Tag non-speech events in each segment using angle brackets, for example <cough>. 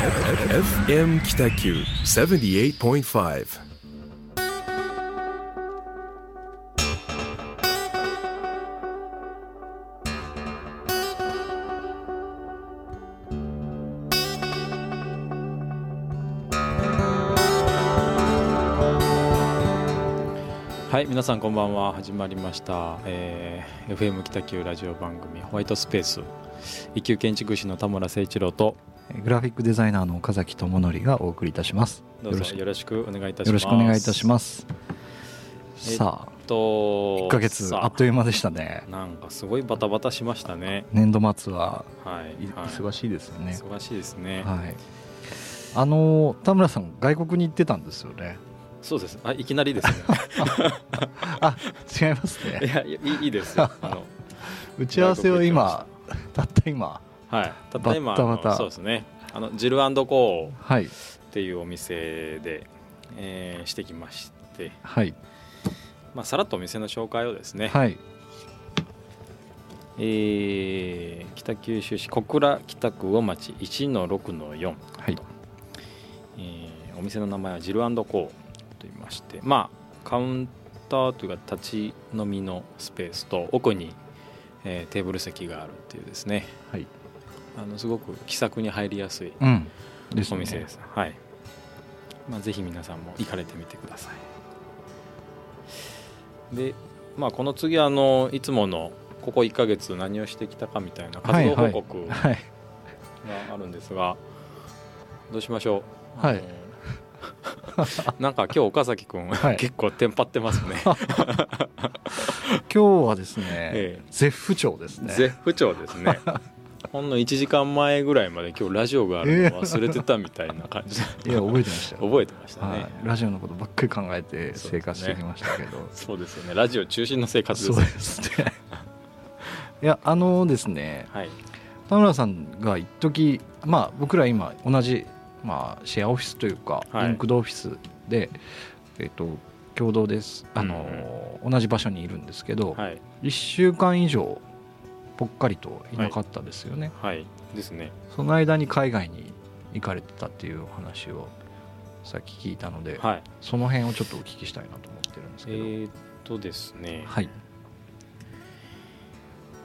FM 北九78.5はい皆さんこんばんは。始まりました、えー FM 北九ラジオ番組ホワイトスペース。一級建築士の田村誠一郎とグラフィックデザイナーの岡崎智則がお送りいたします。どうぞよろしくお願いいたしますよろしくお願いいたします。えっさあ、と1ヶ月さあっという間でしたね。なんかすごいバタバタしましたね年度末ははい、いはい忙しいですよね。忙しいですね、はい。あの田村さん外国に行ってたんですよね。そうですあいきなりですね <laughs> あ、違いますいね。やいいいいですよあの <laughs> 打ち合わせを今たった今はい。たった今バッタそうですね。あのジルコー。っはい。ていうお店で、えーしてきまして。はい。まあさらっとお店の紹介をですね、はい。えー北九州市小倉北区魚町1-6-4、はい。えーお店の名前はジルコーと言いまして。まあカウンターというか立ち飲みのスペースと奥に、えーテーブル席があるっていうですね。はい。あのすごく気さくに入りやすいお店です、はい、まあ、ぜひ皆さんも行かれてみてください。でまあこの次あのいつものここ1ヶ月何をしてきたかみたいな活動報告がはい。あるんですが、どうしましょう？はい。<laughs> なんか今日岡崎君、はい。結構テンパってますね、<laughs> 今日はですねえ絶不調ですえ、ね。絶不調ですねほんの1時間前ぐらいまで今日ラジオがあるの忘れてたみたいな感じ。でいや覚えてました。よ。覚えてましたね、はい、ラジオのことばっかり考えて生活してきましたけど。そうですよね。ラジオ中心の生活です。そうですね。いやあのですねはい。田村さんが一時まあ僕ら今同じ、まあ、シェアオフィスというか、はい。リンクドオフィスで、えっと共同です。あの、同じ場所にいるんですけど、はい。1週間以上ぽっかりといなかったですよね、はい。ですね。その間に海外に行かれてたっていうお話をさっき聞いたので、はい。その辺をちょっとお聞きしたいなと思ってるんですえけど、ーっとですね。はい。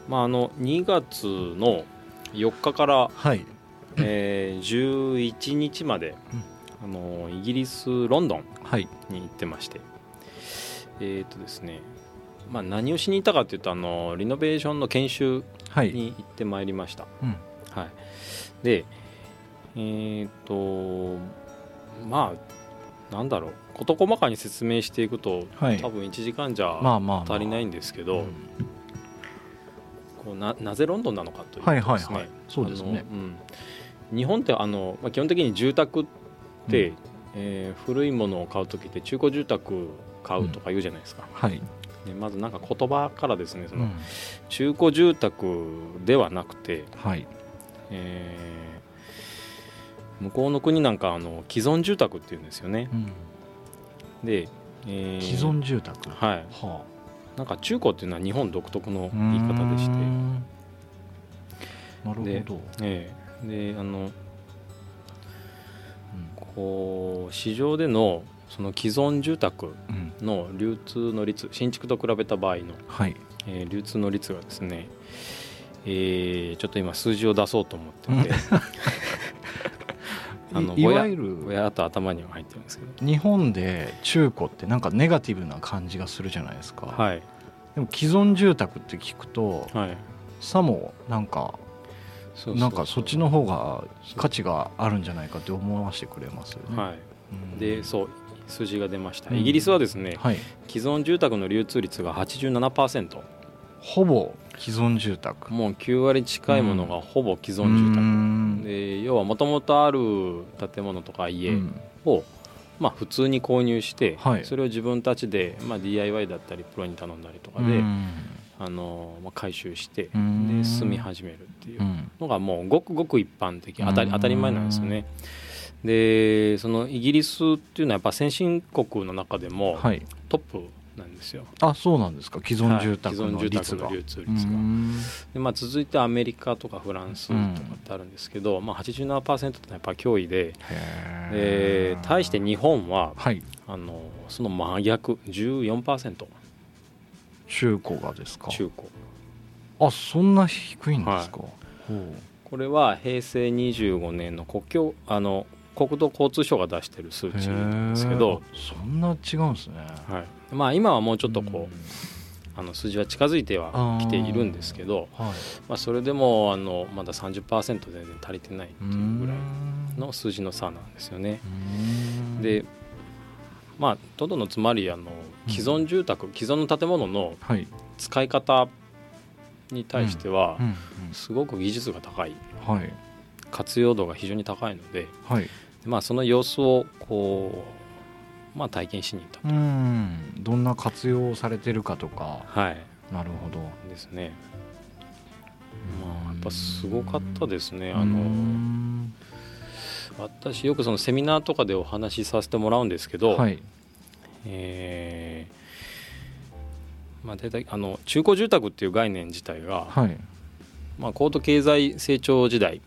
まああの2月の4日から、はい。えー11日まで、あのイギリスロンドンはい。に行ってまして。えーっとですねまあ何をしに行ったかっていうとあのリノベーションの研修はい、に行ってまいりました、うん。はい、でえーっとまあなんだろう。事細かに説明していくと、はい。多分1時間じゃまあまあ、まあ、足りないんですけど、うん。こうななぜロンドンなのかというとはいはいですねはいそうですうん、日本ってあの、まあ、基本的に住宅って、うん。えー古いものを買う時って中古住宅買うとか言うじゃないですか、はい、ねまずなんか言葉からですねその、うん。中古住宅ではなくて、はい。えー向こうの国なんかあの既存住宅っていうんですよね。うん。で、えー既存住宅？はい。はなんか中古っていうのは日本独特のあ言い方でして。なるでほど、ええ。であのうん。こう市場でのその既存住宅うん。の流通の率新築と比べた場合の、はい。えー流通の率がですね、えーちょっと今数字を出そうと思ってて。<laughs> あのいわゆるぼやっと頭には入ってるんですけど。日本で中古ってなんかネガティブな感じがするじゃないですか、はい。でも既存住宅って聞くとはい。さもなんかなんかそっちの方が価値があるんじゃないかって思わせてくれますよね、はい。うん。でそう数字が出ました。うん。イギリスはですねはい。既存住宅の流通率が87%ほぼ既存住宅。もう9割近いものがほぼ既存住宅、宅で要はもともとある建物とか家を、まあ、普通に購入して、はい。それを自分たちで、まあ、DIY だったりプロに頼んだりとかで、あのまあ、回収してうん。で住み始めるっていううんのがもうごくごく一般的。当たりうん。当たり前なんですよね。でそのイギリスっていうのはやっぱ先進国の中でもはい。トップなんですよ。あそうなんですか。既存住宅はい。の既存住宅の流通う率が。ん。で、まあ、続いてアメリカとかフランスとかってあるんですけど、まあ、87%ってやっぱ脅威でで対して日本ははい。あのその真逆14%中古がですか？中古。あそんな低いんですか、ほう。これは平成25年の国境あの国土交通省が出してる数値なんですけど、そんな違うんですね。はい。まあ、今はもうちょっとこう、あの数字は近づいてはきているんですけどうんはい。まあ、それでもあのまだ30%全然足りてないっていうぐらいの数字の差なんですよね。うん。でまあとどのつまりあの既存住宅、既存の建物のはい。使い方に対してはうん。すごく技術が高い。うんはい。活用度が非常に高いので、はいまあ、その様子をこう、まあ、体験しに行ったと。うん。どんな活用されてるかとか。はい。なるほど。ですね。まあ、やっぱすごかったですね。うあのん私よくそのセミナーとかでお話しさせてもらうんですけど、はい。えーまあ、大体あの中古住宅っていう概念自体が、はいまあ、高度経済成長時代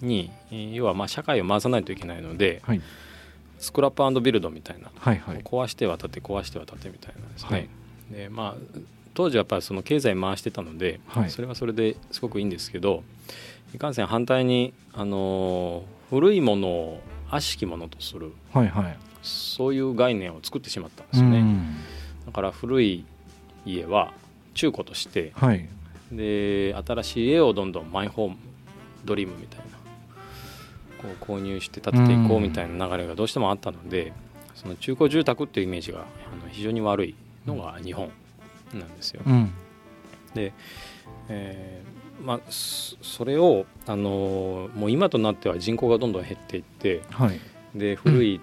にえー要はまあ社会を回さないといけないのではい。スクラップビルドみたいな、壊しては建て壊しては建てみたいなですね、はい。でまあ、当時はやっぱりその経済回してたので、はい。それはそれですごくいいんですけどいかんせん反対に、あのー古いものを悪しきものとするはいはい。そういう概念を作ってしまったんですよね。うん。だから古い家は中古としてはいで新しい家をどんどんマイホームドリームみたいなこう購入して建てていこうみたいな流れがどうしてもあったのでその中古住宅っていうイメージがあの非常に悪いのが日本なんですよ。うん。で、えーまあ、そそれを、あのーもう今となっては人口がどんどん減っていってはい。で古い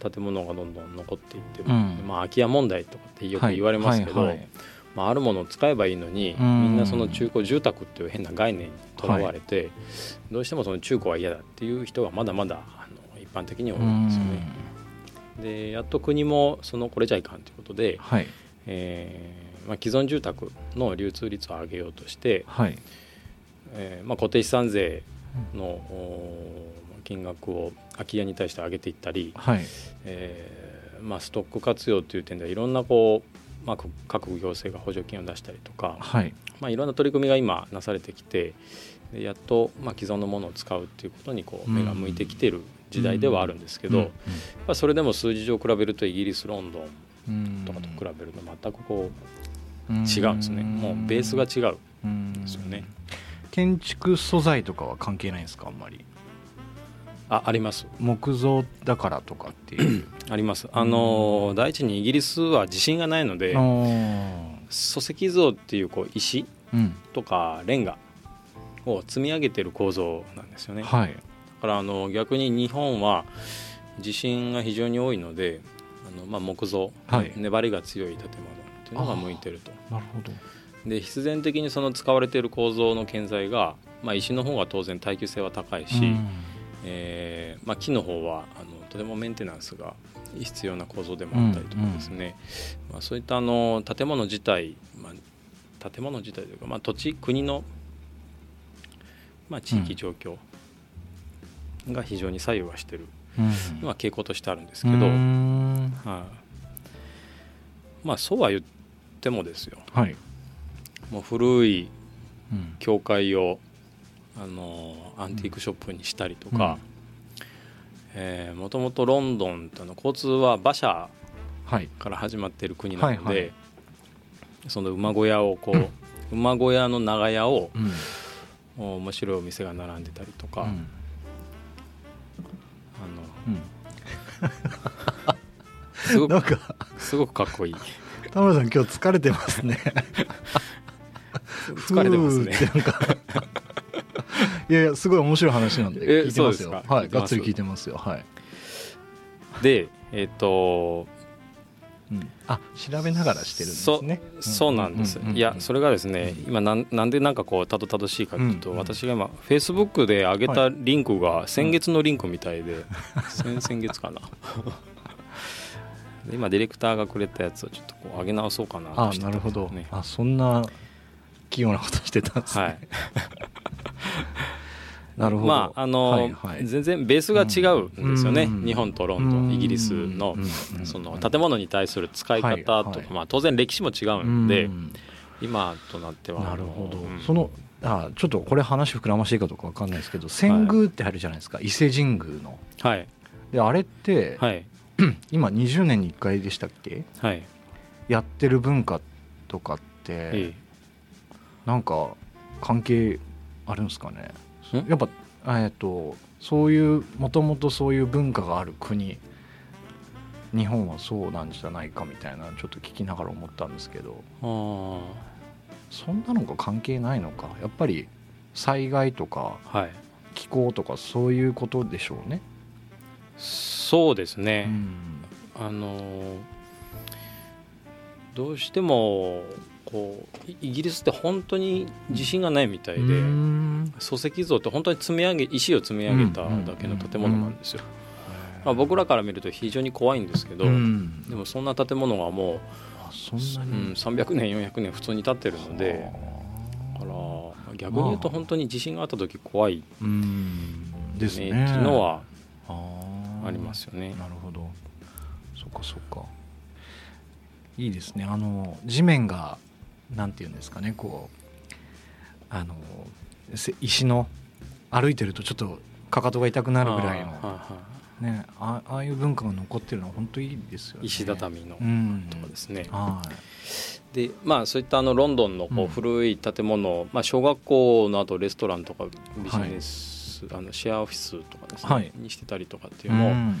建物がどんどん残っていって、うん。まあ、空き家問題とかってよく言われますけど、はいはいはいまあ、あるものを使えばいいのに、うん。みんなその中古住宅っていう変な概念にとらわれて、どうしてもその中古は嫌だっていう人がまだまだあの一般的に多いんですよね。でやっと国もそのこれじゃいかんということで、はい。えーまあ、既存住宅の流通率を上げようとして、はい。えーまあ、固定資産税のお金額を空き家に対して上げていったり、はい。えーまあ、ストック活用という点ではいろんなこう、まあ、各行政が補助金を出したりとか、はい。まあ、いろんな取り組みが今なされてきてでやっと、まあ、既存のものを使うっていうことにこう目が向いてきてる時代ではあるんですけど、やっぱそれでも数字上比べるとイギリスロンドンうん。とかと比べると全くこううん。違うんですね、もうベースが違うんでですよね。建築素材とかは関係ないんですかあんまり？ああります。木造だからとかっていう。<coughs> あります。あの第一にイギリスは地震がないので礎石像っていうこう石うん。とかレンガを積み上げてる構造なんですよね、だはい。からあの逆に日本は地震が非常に多いのであの、まあ、木造、はい。粘りが強い建物っていうのが向いてると。なるほど。で必然的にその使われている構造の建材が、まあ、石の方が当然耐久性は高いし、うんえーまあ、木の方はあのとてもメンテナンスが必要な構造でもあったりとかですね、まあ、そういったあの建物自体、まあ、建物自体というか、まあ、土地国の、まあ、地域状況が非常に左右はしてる。うん。のは傾向としてあるんですけど、うはい。んまあ、そうは言ってもですよ。はい。もう古いうん。教会をあのアンティークショップにしたりとか、えーもともとロンドンってあの交通は馬車はい。から始まっている国なので、はいはい。その馬小屋をこう、馬小屋の長屋をうん。お面白いお店が並んでたりとか、うん。あのすごくすごくかっこいい。田村さん今日疲れてますね。疲れてますねいやいやすごい面白い話なんでえ聞いてますよ。はいがっつり聞いてますよ。はい、でえっ、とうん、あ調べながらしてるんですね。そうなんです、うんうんうんいやそれがですね今なんなんでなんかこうたどたどしいかというと、うんうん私が今フェイスブックで上げたリンクが先月のリンクみたいで、先々月かな。で今ディレクターがくれたやつをちょっとこう上げ直そうかなとあしてたなるほど、ねあそんな器用なことしてたんですね、はい <laughs> なるほど。まああの、はいはい。全然ベースが違うんですよね、うん。日本とロンドうん。ンイギリスのうん。その建物に対する使い方とか、はいはいまあ、当然歴史も違うんで、うん。今となっては。なるほど、うん。そのあちょっとこれ話膨らましいかどうかわかんないですけど遷宮ってあるじゃないですか、伊勢神宮の。はい。であれって、はい。<clears throat> 今20年に1回でしたっけ？はい。やってる文化とかって、え。なんか関係あるんですかね。ん？やっぱえっとそういうもともとそういう文化がある国日本はそうなんじゃないかみたいなちょっと聞きながら思ったんですけど。そんなのが関係ないのか。やっぱり災害とかあはい。気候とかそういうことでしょうね。そうですね、うん。あのどうしてもこうイイギリスって本当に自信がないみたいで、うん。礎石像って本当に積み上げ石を積み上げただけの建物なんですよ、まあ、僕らから見ると非常に怖いんですけど、うん。でもそんな建物がもあそんう、なに、うん、300年400年普通に建ってるのでだから逆に言うと本当に地震があった時怖い。うん。ですね。ねっていうのはありますよね。なるほど。そっかそっか。いいですね。あの地面がなんていうんですかねこうあのせ石の歩いてるとちょっとかかとが痛くなるぐらいのねあああいう文化が残ってるのは本当いいですよね。石畳のうんとかですね。はい。でまあそういったあのロンドンのこうん。う古い建物、まあ、小学校のあとレストランとかビジネス、あのシェアオフィスとかですね、はい。にしてたりとかっていうのも、ん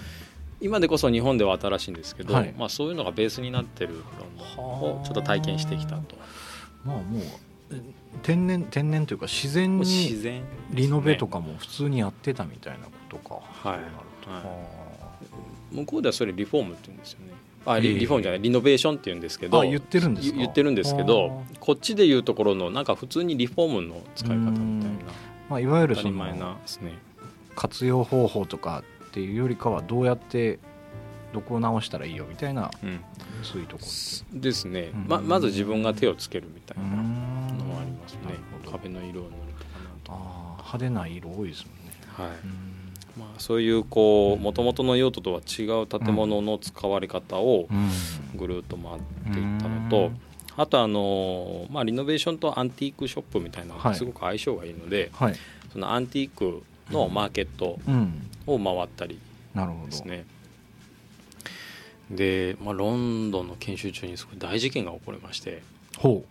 今でこそ日本では新しいんですけど、はい。まあ、そういうのがベースになってるロンドンをちょっと体験してきたと。まあもうえ天然天然というか自然にリノベとかかも普通にやってたみたいなことか、はい。はい。は向こうではそれリフォームって言うんですよね。あリええ。リフォームじゃないリノベーションって言うんですけどあ言ってるんですか。言言ってるんですけどこっちでいうところのなんか普通にリフォームの使い方みたいな。まあ、いわゆるそ当たり前のね。活用方法とかっていうよりかはどうやってどこを直したらいいよみたいなうん。そういうとこですね、うん。ままず自分が手をつけるみたいなののはありますね。壁の色を塗るとかああ派手な色多いですもんね。はい。うん。まあ、そういうこうもともとの用途とは違う建物の使われ方をぐるっと回っていったのと、うん。あとあの、まあ、リノベーションとアンティークショップみたいなのはい。がすごく相性がいいので、はい。そのアンティークのマーケットうん。を回ったりですね。で、まあ、ロンドンの研修中にすごい大事件が起こりまして。ほ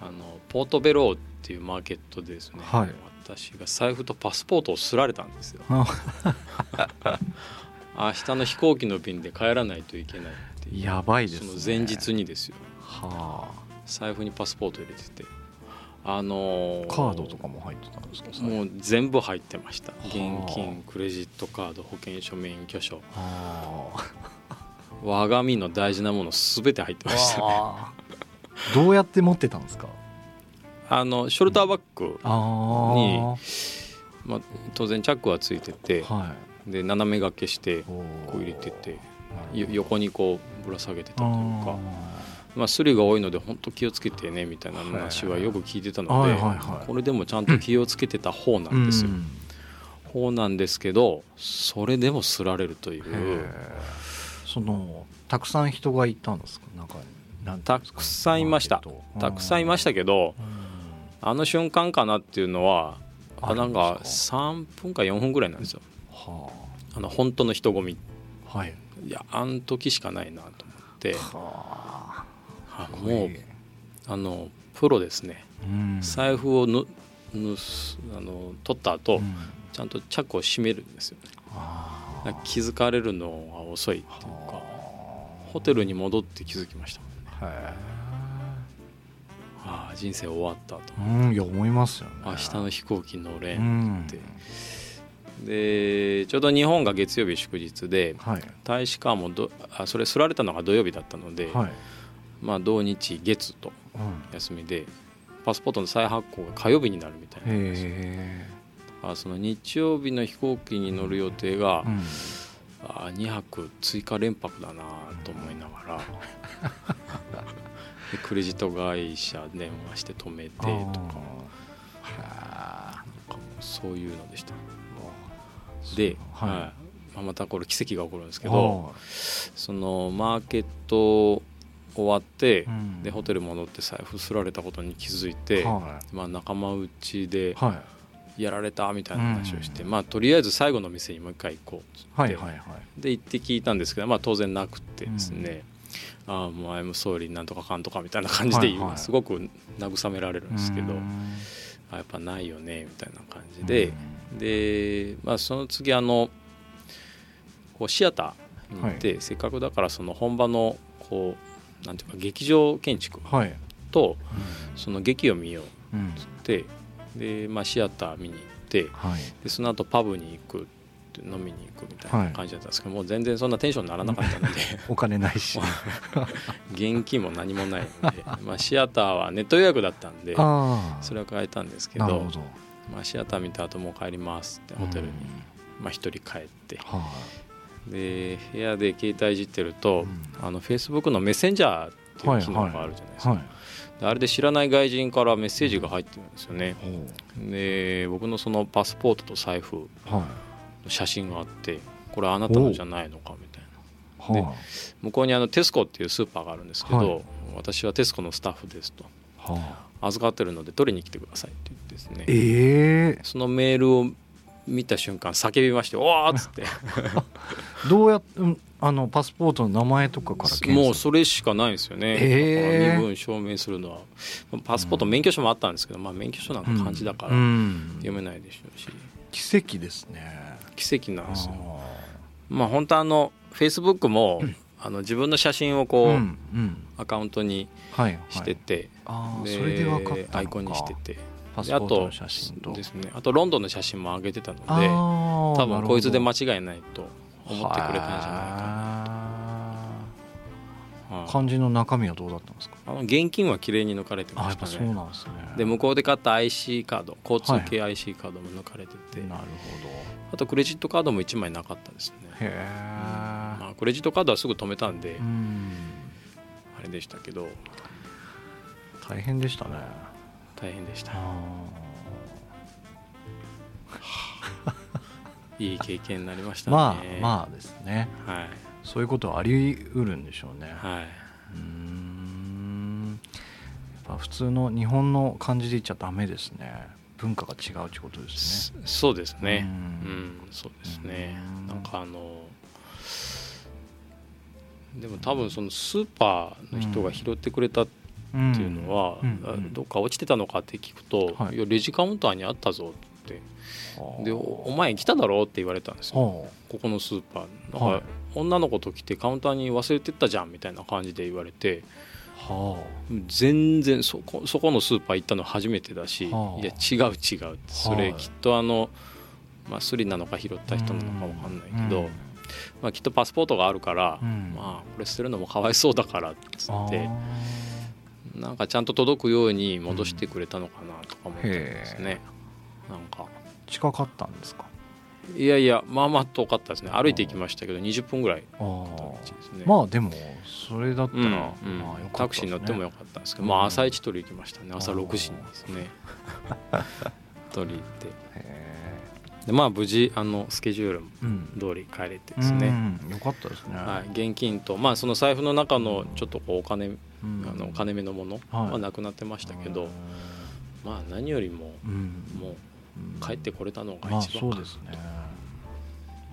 あのポートベローっていうマーケットでですね、はい。私が財布とパスポートをすられたんですよ。う <laughs> 明日の飛行機の便で帰らないといけないってやばいですそねの前日にですよ。は財布にパスポート入れててあのあカードとかも入ってたんですか？もう全部入ってました。あ。現金クレジットカード保険証免許証。あ。我が身の大事なもの全て入ってました。ねあ。どうやって持ってたんですか？<laughs> あのショルダーバッグ、あにまあ、当然チャックはついててあはい。で斜め掛けしてここう入れててよ横にこうぶら下げてたというか。あまあ、スリが多いので本当気をつけてねみたいな話はよく聞いてたので、これでもちゃんと気をつけてた方なんですよ、うん。方なんですけどそれでもすられるという。そのたくさん人がいたんですか？なんか？たくさんいました。たくさんいましたけどうん。あの瞬間かなっていうのはあなんかか？3分か4分ぐらいなんですよ。はあ。の本当の人混み。あはい。いやあん時しかないなと思って。はああもうあのプロですね。うん。財布をぬぬすあの取った後、うん。ちゃんとチャックを閉めるんですよね。気づかれるのが遅いっていうかホテルに戻って気づきました。へああ人生終わったと。えうんいや思いますよね。明日の飛行機乗れうんんて。でちょうど日本が月曜日祝日ではい。大使館もどあそれすられたのが土曜日だったので、はいまあ土日月とうん。休みでパスポートの再発行が火曜日になるみたいなんですよへあその日曜日の飛行機に乗る予定がえ、うん。あ2泊追加連泊だなと思いながら <laughs> でクレジット会社電話して止めてとかそういうのでした。で、はい。はい。まあ、またこれ奇跡が起こるんですけあどそのマーケット終わって、うん。でホテル戻って財布すられたことに気づいて、はまあ、仲間内でいはい。やられたみたいな話をして、まあ、とりあえず最後の店にもう一回行こうって、はいはいはい。で行って聞いたんですけど、まあ、当然なくてですね、ああもう「I'm sorry なんとかかんとか」みたいな感じではいはい。すごく慰められるんですけど、うん。あやっぱないよねみたいな感じで、で、まあ、その次あのこうシアターに行って、せっかくだからその本場のこうなんていうか劇場建築はい。とその劇を見よううんっつってで、まあ、シアター見に行ってはい。でその後パブに行く飲みに行くみたいな感じだったんですけど、もう全然そんなテンションにならなかったので。<laughs> お金ないし。<laughs> 現金も何もないので、まあ、シアターはネット予約だったんでああそれは変えたんですけどまあ、シアター見た後もう帰りますってホテルに、まあ、一人帰ってはで部屋で携帯いじってると、うん。あの Facebook のメッセンジャーっていう機能があるじゃないですか、いはい。であれで知らない外人からメッセージが入ってるんですよね。ほで僕のそのパスポートと財布うはい。の写真があってこれあなたのじゃないのかみたいな。は向こうにあのテスコっていうスーパーがあるんですけど、はい。私はテスコのスタッフですと。預かってるので取りに来てくださいって言ってですね。ええそのメールを見た瞬間叫びまして「おーっつって。<laughs> どうやあのパスポートの名前とかからもうそれしかないんですよね、えー。身分証明するのは。パスポート免許証もあったんですけど、まあ、免許証なんか漢字だからうん読めないでしょうし。奇跡ですね。奇跡なんですよ。あまあ本当あのフェイスブックもあの自分の写真をーこう、うんうん。アカウントにはいはい。してて、でああそれで分かったアイコンにしててパスであとポートの写真と。ですね。あとロンドンの写真も上げてたので多分こいつで間違いないと思ってくれたんじゃないかほどな、はい。漢字の中身はどうだったんですか？あの現金は綺麗に抜かれてましたね。なんですね。で向こうで買った IC カード交通系 IC カードも抜かれてて、なるあとクレジットカードも1枚なかったですね。ほどへえまあ、クレジットカードはすぐ止めたんで、うん。あれでしたけど。大変でしたね大変でした。あいい経験になりましーたね。まあまあですね。あはい。そういうことはあり得るんでしょうね。はい。うーん。やっぱ普通の日本の漢字で言っちゃダメですね。文化が違うってことですね。そそうですね。ううんん、そうですね。うん。なんかあのでも多分そのスーパーの人が拾ってくれたってっていうのは、どっか落ちてたのかって聞くと、はい。い、やレジカウンターにあったぞって。でおお前来ただろうって言われたんですよ。はここのスーパーなんか、はい女の子と来てカウンターに忘れてったじゃんみたいな感じで言われてあ。は全然そこそこのスーパー行ったの初めてだし、はあ。いや違う違うそれはい。きっとあの、まあ、スリなのか拾った人なのかわかんないけど、うん。まあ、きっとパスポートがあるから、うん。まあこれ捨てるのもかわいそうだからっつあってなんかちゃんと届くように戻してくれたのかなとか思ってですね、なんか。近かったんですか？いやいやまあまあ遠かったですね歩いて行きましたけど20分ぐらい。ね。まあでもそれだったら、うんタクシーに乗ってもよかったんですけど、うん。まあ朝一取り行きましたね。朝あー6時にですね。取り行って。へでまあ無事あのスケジュール通り帰れてですね、うん。よかったですね、はい、現金と、まあ、その財布の中のちょっとこうお金、うんあのお金目のものはなくなってましたけど、まあ何よりもうん。もう帰ってこれたのがまあ一番かそうですね。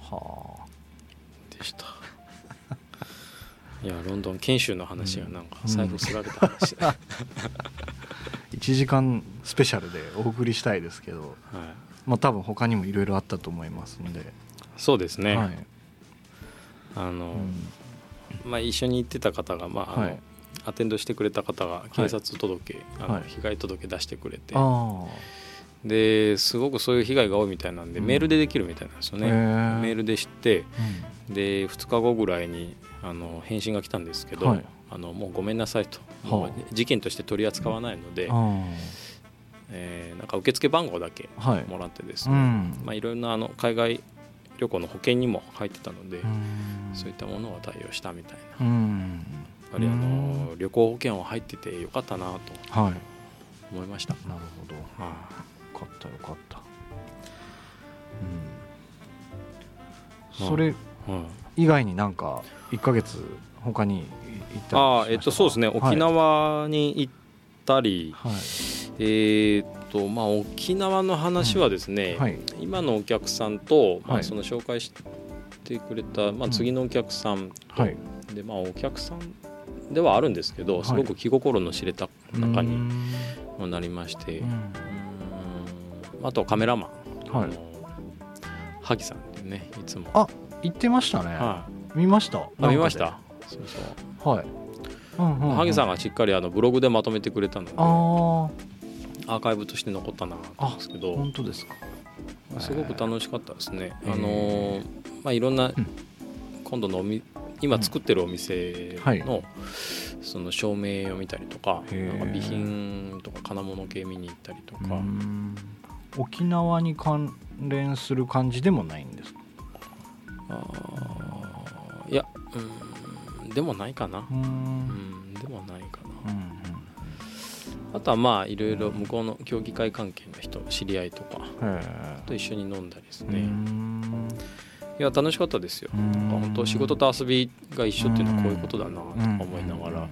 はでした、いやロンドン研修の話がなんかうん。財布すられた話、<laughs> あ1時間スペシャルでお送りしたいですけどはい、まあ多分他にもいろいろあったと思いますんで、そうですね、はい。あのうん。まあ、一緒に行ってた方が、まああのはいアテンドしてくれた方が警察届、あのはい。被害届出してくれて、あですごくそういう被害が多いみたいなんで、うん。メールでできるみたいなんですよあ、ね、メールで知ってうん。で2日後ぐらいにあの返信が来たんですけど、はい。あのもうごめんなさいと、はあ。事件として取り扱わないので、あえーなんか受付番号だけもらってですね、うん。まあ、いろんなあの海外旅行の保険にも入ってたので、うん。そういったものを対応したみたいなぱりあの旅行保険は入っててよかったなとはい。思いました。なるほど。はよかったよかった、うん、まあそれいはい。以外になんか1ヶ月他に行ったああえっとそうですね。沖縄に行ったり、はい、えーっとまあ沖縄の話はですね、はい。今のお客さんと、まあ、はい。その紹介してくれた、まあ、うん。次のお客さんと、はい。でまあお客さんではあるんですけど、はい。すごく気心の知れた仲になりまして、あとカメラマン、はい。萩さんっていうねいつも。あ行ってましたね、はい。見ました？あ見ました？そうそう。はい、うんうんうん。萩さんがしっかりあのブログでまとめてくれたのでああアーカイブとして残ったなと思うんですけど本当ですか。すごく楽しかったですね。あのーまあいろんな、ん。今度のおみ今作ってるお店はい。のその照明を見たりとか,、なんか備品とか金物系見に行ったりとか、うん。沖縄に関連する感じでもないんですか？あーいやうんでもないかな。う、ん。うん、でもないかな。うんあとはまあいろいろ向こうの競技会関係の人知り合いとかと一緒に飲んだりですえね、いや楽しかったですよ。うん。本当仕事と遊びが一緒っていうのはこういうことだなとか思いながら、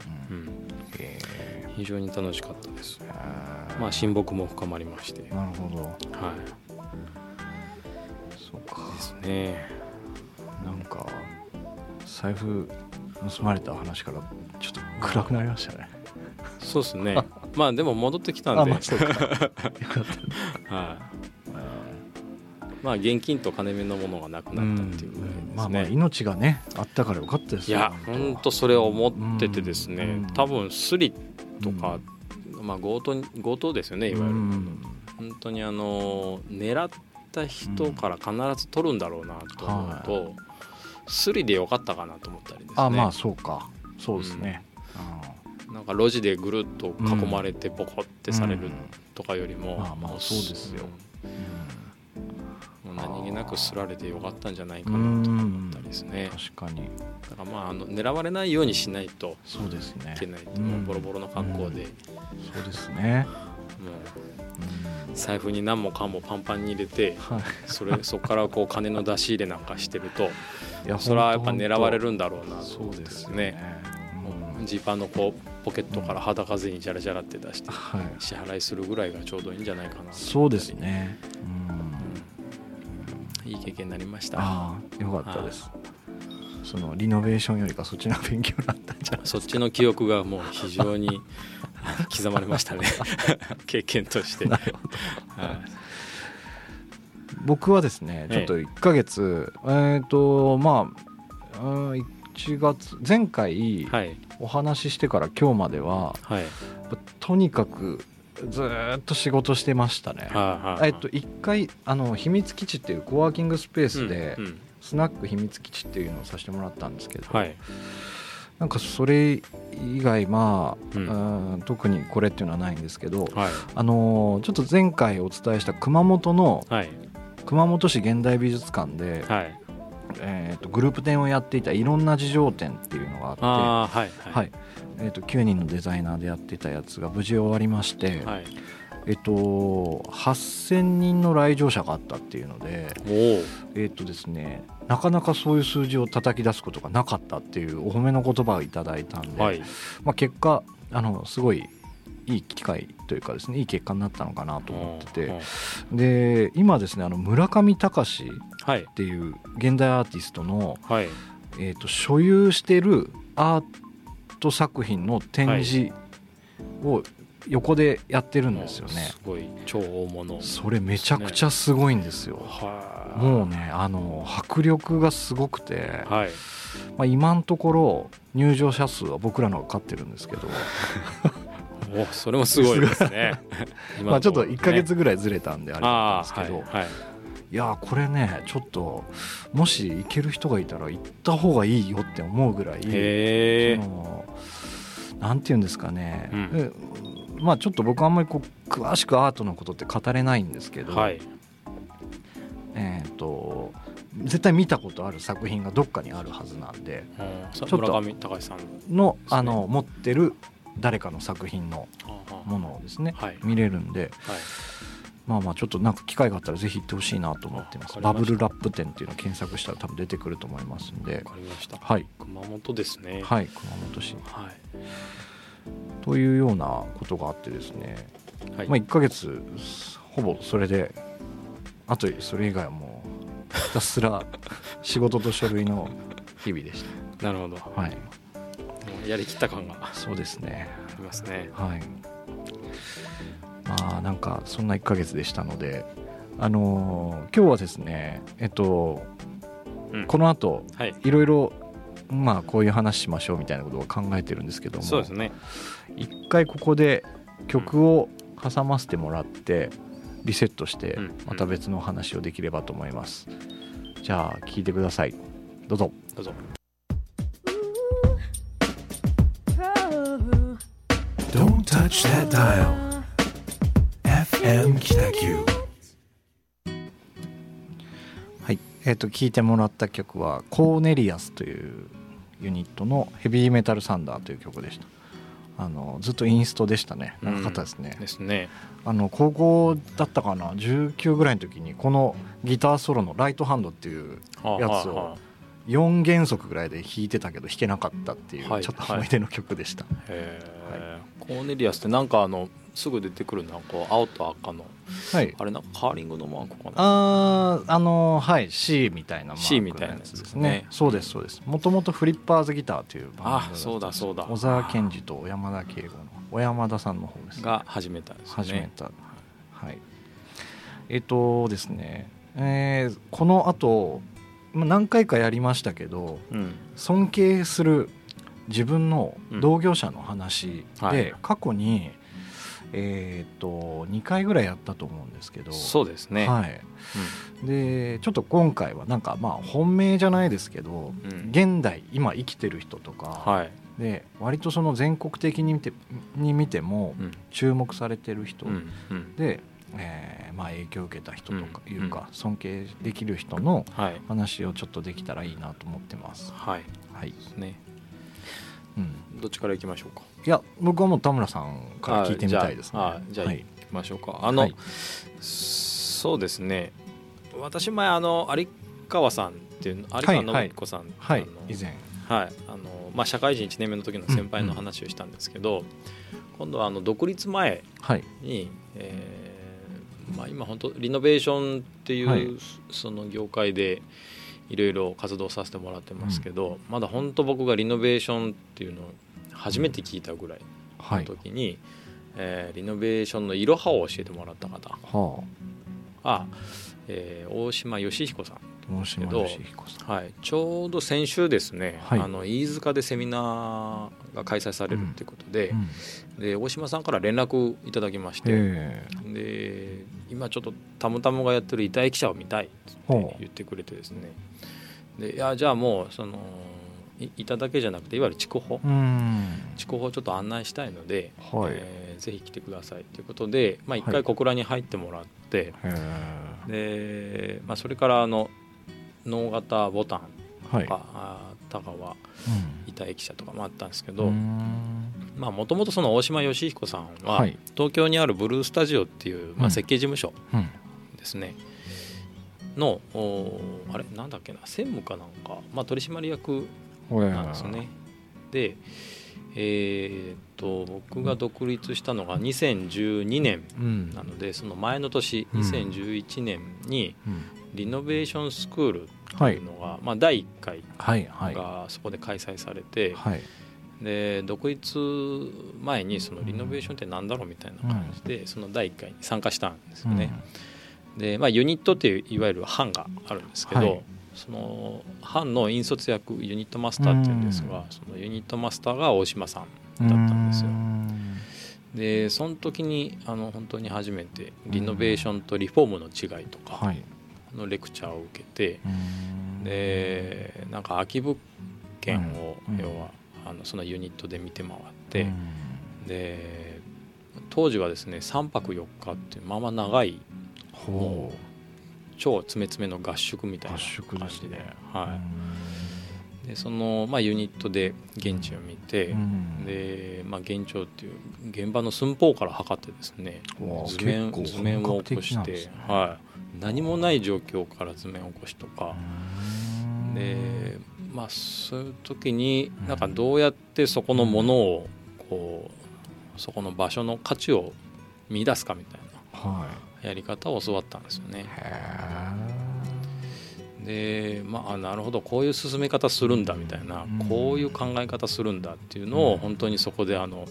非常に楽しかったです。えまあ親睦も深まりまして、はなるほど。い、そうか。ですね。なんか財布盗まれた話からちょっと暗くなりましたね。そうですね。まあでも戻ってきたんで、<laughs> よかった。はい。まあ現金と金目のものがなくなったっていうぐらいですね。まあまあ命がねあったからよかったですよいや本当。それを思っててですね、うん。多分スリとか、まあ強盗強盗ですよねいわゆる、うん。本当にあの狙った人から必ず取るんだろうなと思うと、スリでよかったかなと思ったりですね。あまあそうか。そうですね、なんか路地でぐるっと囲まれてボコってされるとかよりも、まあまあそうですよ。うん何気なくすられてよかったんじゃないかなと思ったりですね。確かに。だからまああの狙われないようにしないとそうですね。いけない、うんもうボロボロの格好で、そうですね、もううん。財布に何もかもパンパンに入れてはい。それ <laughs> そこからこう金の出し入れなんかしてるといやそれはやっぱ狙われるんだろうなとそうですよね。ジーパンのこうポケットから裸銭ジャラジャラって出してはい。支払いするぐらいがちょうどいいんじゃないかなそうですね。うんいい経験になりました。ああよかったです。そのリノベーションよりかそっちの勉強になったんじゃないそっちの記憶がもう非常に <laughs> 刻まれましたね。<laughs> 経験として、僕はですねちょっと1ヶ月えっ、とまあうん1月前回はい。お話ししてから今日までははい。とにかくずーっと仕事してましたね。えっと1回あの秘密基地っていうコワーキングスペースで、うんうん。スナック秘密基地っていうのをさせてもらったんですけど、はい。なんかそれ以外まあ、うん。うん特にこれっていうのはないんですけど、はい。あのーちょっと前回お伝えした熊本のはい。熊本市現代美術館で、はいえー、とグループ展をやっていたいろんな事情展っていうのがあってああはいはい。えー、と9人のデザイナーでやってたやつが無事終わりまして、はい。えっと、8000人の来場者があったっていうので、おおえっとですね、なかなかそういう数字を叩き出すことがなかったっていうお褒めの言葉をいただいたんで、はい。まあ、結果あのすごいいい機会というかですねいい結果になったのかなと思ってて。で今ですねあの村上隆はい。っていう現代アーティストの、はい。えー、と所有してるアート作品の展示を横でやってるんですよね。す。ごい超大物。それめちゃくちゃすごいんですよ。はいもうねあの迫力がすごくて、はい。まあ、今のところ入場者数は僕らの方が勝ってるんですけど、<laughs> おそれもすごいですね。今 <laughs> まあちょっとのころね。1か月ぐらいずれたんであれだあったんですけど、あはいはい。いやーこれねちょっともし行ける人がいたら行った方がいいよって思うぐらいそのなんて言うんですかね、うん。えまあちょっと僕あんまりこう詳しくアートのことって語れないんですけど、はい。えー、と絶対見たことある作品がどっかにあるはずなんでうん。ちょっと村上隆さんのあの持ってる誰かの作品のものをですね、はい。見れるんではい。まあまあちょっとなんか機会があったらぜひ行ってほしいなと思ってます。バブルラップ展っていうのを検索したら多分出てくると思いますんで。わかりました。はい。熊本ですね。はい熊本市。はい。というようなことがあってですね、はい。まあ、1ヶ月ほぼそれであとそれ以外はもうひたすら仕事と書類の日々でし <laughs> なるほど。はい、うやりきった感が。あそうですね。りますね。はい。まあなんかそんな1ヶ月でしたのであのー今日はですねえっと、うん。この後はい。いろいろまあこういう話しましょうみたいなことを考えてるんですけどもそうですね。一回ここで曲を挟ませてもらってリセットしてうん。また別のお話をできればと思います、じゃあ聞いてください。どうぞ。どうぞ touch that dial. FM Kitaku. はい。えー、と聴いてもらった曲はコーネリアスというユニットの「ヘビーメタルサンダー」という曲でした。あのずっとインストでしたね。長かったですね、ですね。あの高校だったかな？19ぐらいの時にこのギターソロの「ライトハンド」っていうはあやつをはあはあ4原則ぐらいで弾いてたけど弾けなかったっていうはい。ちょっと思い出の曲でした、へえコーネリアスってなんかあのすぐ出てくるなんか青と赤のはい。あれなんかカーリングのマークかな？あーあのはい C みたいなマーク C みたいなやつのですね。そうですそうです。もともとフリッパーズギターというバンドあそうだそうだ。小沢健二と小山田圭吾の小山田さんの方ですね。が始めたんですね。始めた、はい。えっ、とですね、えーこのあ何回かやりましたけどうん。尊敬する自分の同業者の話で、過去にえっ、と2回ぐらいやったと思うんですけどそうですね。はい、でちょっと今回はなんかまあ本命じゃないですけど、うん。現代今生きてる人とか、はい。で割とその全国的に見てに見てもうん。注目されてる人、で、えーまあ、影響を受けた人とかうんいうか、尊敬できる人のはい。話をちょっとできたらいいなと思ってます。はい。はい。ね。うん、どっちからいきましょうか？いや僕はもう田村さんから聞いてみたいですね。あじゃあ行きましょうか。あの、はい。そうですね。私前あの有川さんっていう有川信彦さん、はいあの以前。はい。あのまあ、社会人1年目の時の先輩の話をしたんですけど、今度はあの独立前はい。に、えーまあ、今本当リノベーションっていう、はい。その業界でいろいろ活動させてもらってますけど、まだ本当僕がリノベーションっていうのを初めて聞いたぐらいのはい。時に、えーリノベーションのいろはを教えてもらった方。はが、えー大島義彦さんあ大島けど義彦さん。はい、ちょうど先週ですね、はい。あの飯塚でセミナーが開催されるっていうことで,、うん。で大島さんから連絡いただきましてえ。で今ちょっとたむたむがやってる遺体記者を見たいって言ってくれてですね。でいやじゃあもうそのいいただけじゃなくていわゆる筑穂。えうん。筑穂をちょっと案内したいので、はい。えーぜひ来てくださいということで、まあ、一はい。回小倉に入ってもらって、へでまあ、それからあの能型ボタンとか、あー田川う遺体記者とかもあったんですけん。どもともとその大島義彦さんは、はい。東京にあるブルースタジオっていう、まあ、うん。設計事務所うん。ですね、のおあれ？なんだっけな？専務かなんか、まあ、取締役なんですね。でえーっと僕が独立したのが2012年うん。なのでその前の年うん。2011年にうん。リノベーションスクールってはいいうのが、まあ、第1回はい。はい。がそこで開催されて、はいで独立前にそのリノベーションってなんだろうみたいな感じで、その第1回に参加したんですよね。で、まあ、ユニットっていういわゆる班があるんですけど、はい。その班の引率役ユニットマスターっていうんですが、うん。そのユニットマスターが大島さんうんだったんですよ。うん。でその時にあの本当に初めてリノベーションとリフォームの違いとかはい。のレクチャーを受けて、うん。でなんか空き物件を、うん。要はあのそのユニットで見て回って、うん。で当時はですね3泊4日っていうまあまあ長いほ超詰め詰めの合宿みたいな感じで,、はい、でその、まあ、ユニットで現地を見て、うん。で、まあ、現状っていう現場の寸法から測ってですね図面図面を起こして、ね。はい、何もない状況から図面を起こしとか、うん。でまあそういう時にうん。なんかどうやってそこのものをこうそこの場所の価値を見出すかみたいはなやり方を教わったんですよね。でまああなるほど。こういう進め方するんだみたいなうん。こういう考え方するんだっていうのうん。を本当にそこであの、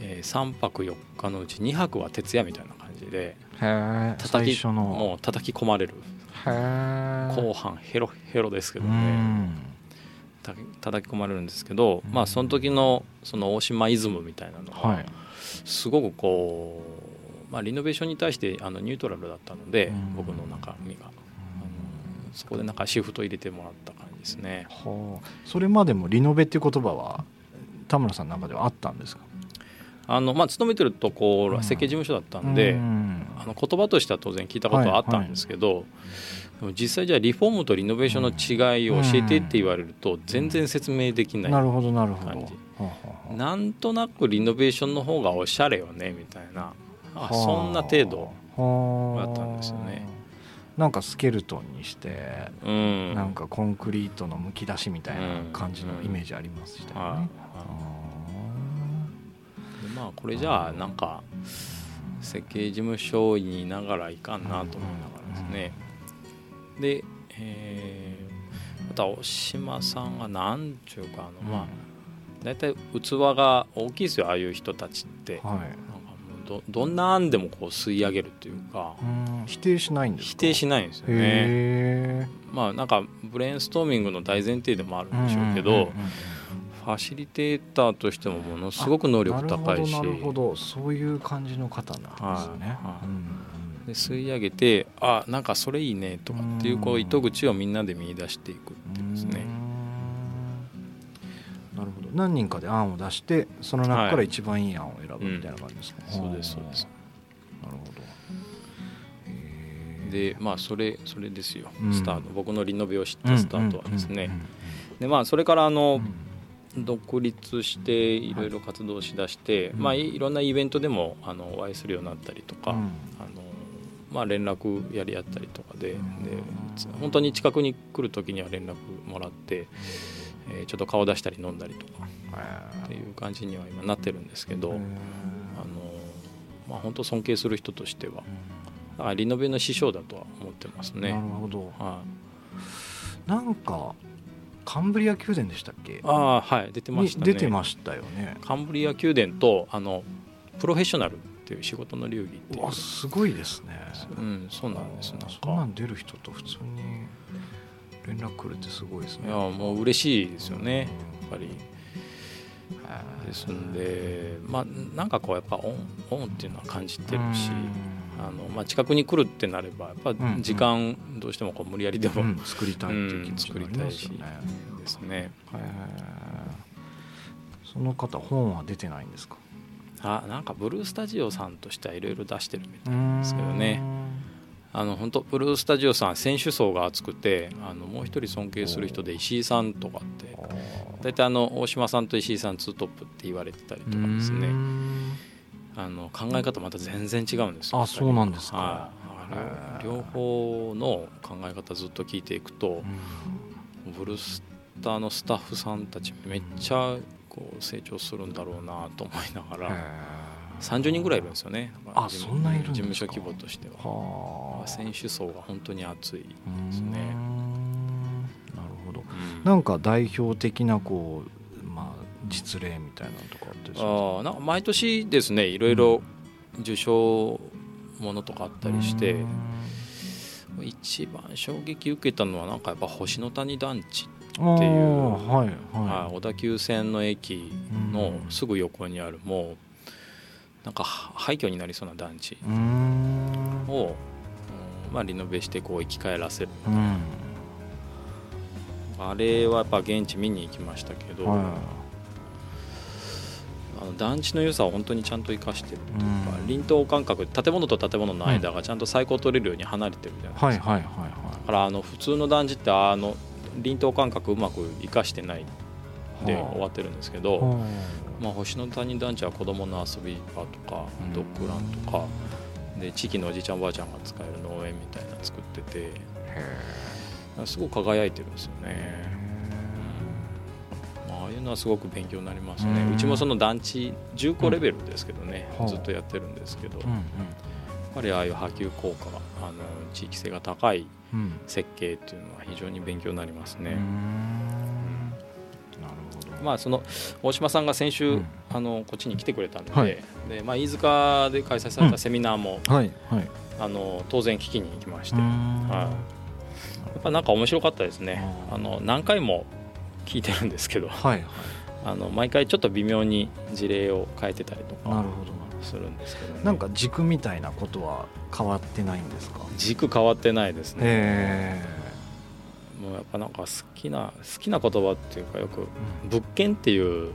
え3泊4日のうち2泊は徹夜みたいな感じでえ叩きもう叩き込まれる後半ヘロヘロですけうどね叩き込まれるんですけどうんまあその時のその大島イズムみたいなのははい。すごくこう、まあ、リノベーションに対してあのニュートラルだったのでうん。僕の中身が。そこでなんかシフト入れてもらった感じですね。はあ。それまでもリノベっていう言葉は田村さんの中ではあったんですか？あのまあ、勤めてるとこうん。設計事務所だったんで、うん。あの言葉としては当然聞いたことはあったんですけど、でも実際じゃあリフォームとリノベーションの違いを教えてって言われると全然説明できない、なるほどなるほど。なんとなくリノベーションの方がおしゃれよねみたいな。あはあ。そんな程度、はあ。だったんですよね。なんかスケルトンにして、うん、なんかコンクリートのむき出しみたいな感じのイメージありましたよはいね、でまあこれじゃあなんか設計事務所にいながらいかんなと思いながらですね、で、えーまた大島さんがなんちゅうかあの、まあ大体器が大きいですよああいう人たちって、はい。なんかもうどどんな案でもこう吸い上げるっていうか。うん否定しないんですか？否定しないんですよね。へまあなんかブレインストーミングの大前提でもあるえんでしょうけど、んんんんファシリテーターとしてもものすごく能力高いし。なるほどなるほど。そういう感じの方なんですね、はいはい。うんで吸い上げてあなんかそれいいねとかっていうこう糸口をみんなで見出していくっていうですね。うん。なるほど。何人かで案を出してその中から一番いい案を選ぶみたいな感じですか、そうですそうです。なるほど。でまあそれそれですよ。うん。スタート。僕のリノベを知ったスタートはですね。うんうんうん。でまあそれからあのうん独立していろいろ活動しだしてうん。まあいいろんなイベントでもあのお会いするようになったりとかうん。あのまあ連絡やり合ったりとかでで本当に近くに来る時には連絡もらってえーちょっと顔出したり飲んだりとかっていう感じには今なってるんですけど、あのまあ、本当尊敬する人としてはだからリノベの師匠だとは思ってますなるね。ほど。はなんかカンブリア宮殿でしたっけ？い、ああはい。出てましたね。に出てましたよね。カンブリア宮殿とあのプロフェッショナルっていう仕事の流儀っていう。わすごいですね。うん、そうなんですなんか。そんなん出る人と普通に連絡来るってすごいですね。いやもう嬉しいですよね。やっぱり。うんですんでまあなんかこうやっぱオンオンっていうのは感じてるし。あのまあ、近くに来るってなればやっぱ時間どうしてもこう無理やりでも、うん作りたいっていう気持ちがありますよね、ですね。その方本は出てないんですか？あなんかブルースタジオさんとしてはいろいろ出してるみたいなんですけどね。あの本当ブルースタジオさん選手層が厚くてあのもう一人尊敬する人で石井さんとかって大体あの大島さんと石井さんツートップって言われてたりとかですねあの考え方また全然違うんですよ。あそうなんですか。はい。両方の考え方ずっと聞いていくとブルースターのスタッフさんたちめっちゃこう成長するんだろうなと思いながら30人ぐらいいるんですよね。あそんないるんですか。事務所規模としては。はあ。選手層が本当に厚いですね。なるほど。うん。なんか代表的なこうまあ実例みたいなのとかあってああなんか毎年ですねいろいろ受賞ものとかあったりして一番衝撃受けたのはなんかやっぱ星の谷団地、っていうはいは、はい小田急線の駅のすぐ横にあるもうなんか廃墟になりそうな団地いうん。を、うんまあ、リノベしてこう生き返らせる。うん。あれはやっぱ現地見に行きましたけど、はあの団地の良さを本当にちゃんと生かしてるっていうか、うん。輪頭間隔建物と建物の間がちゃんと最高取れるように離れてるじゃないですか、はいはいはい。だからあの普通の団地ってあの輪頭間隔うまく生かしてないではあ。終わってるんですけど、はいまあ、星の谷団地は子どもの遊び場とかうん。ドッグランとかで地域のおじいちゃんおばあちゃんが使える農園みたいなの作っててへすごく輝いてるんですよね、あああいうのはすごく勉強になりますね。うん。うちもその団地重工レベルですけどね、うん。ずっとやってるんですけど、やっうん。ぱりああいう波及効果があの地域性が高いうん。うん設計っていうのは非常に勉強になりますね、うーん。なるほど。まあその大島さんが先週、うん。あのこっちに来てくれたんで,、はい。でまあ、飯塚で開催されたセミナーも、はいはい。あの当然聞きに行きまして、うーやんっぱなんか面白かったですね。あの何回も聞いてるんですけどはいはい。あの毎回ちょっと微妙に事例を変えてたりとかなるほどなするんですけど、ね、なんか軸みたいなことは変わってないんですか？軸変わってないですね、へもうやっぱなんか好きな好きな言葉っていうかよくえ物件っていう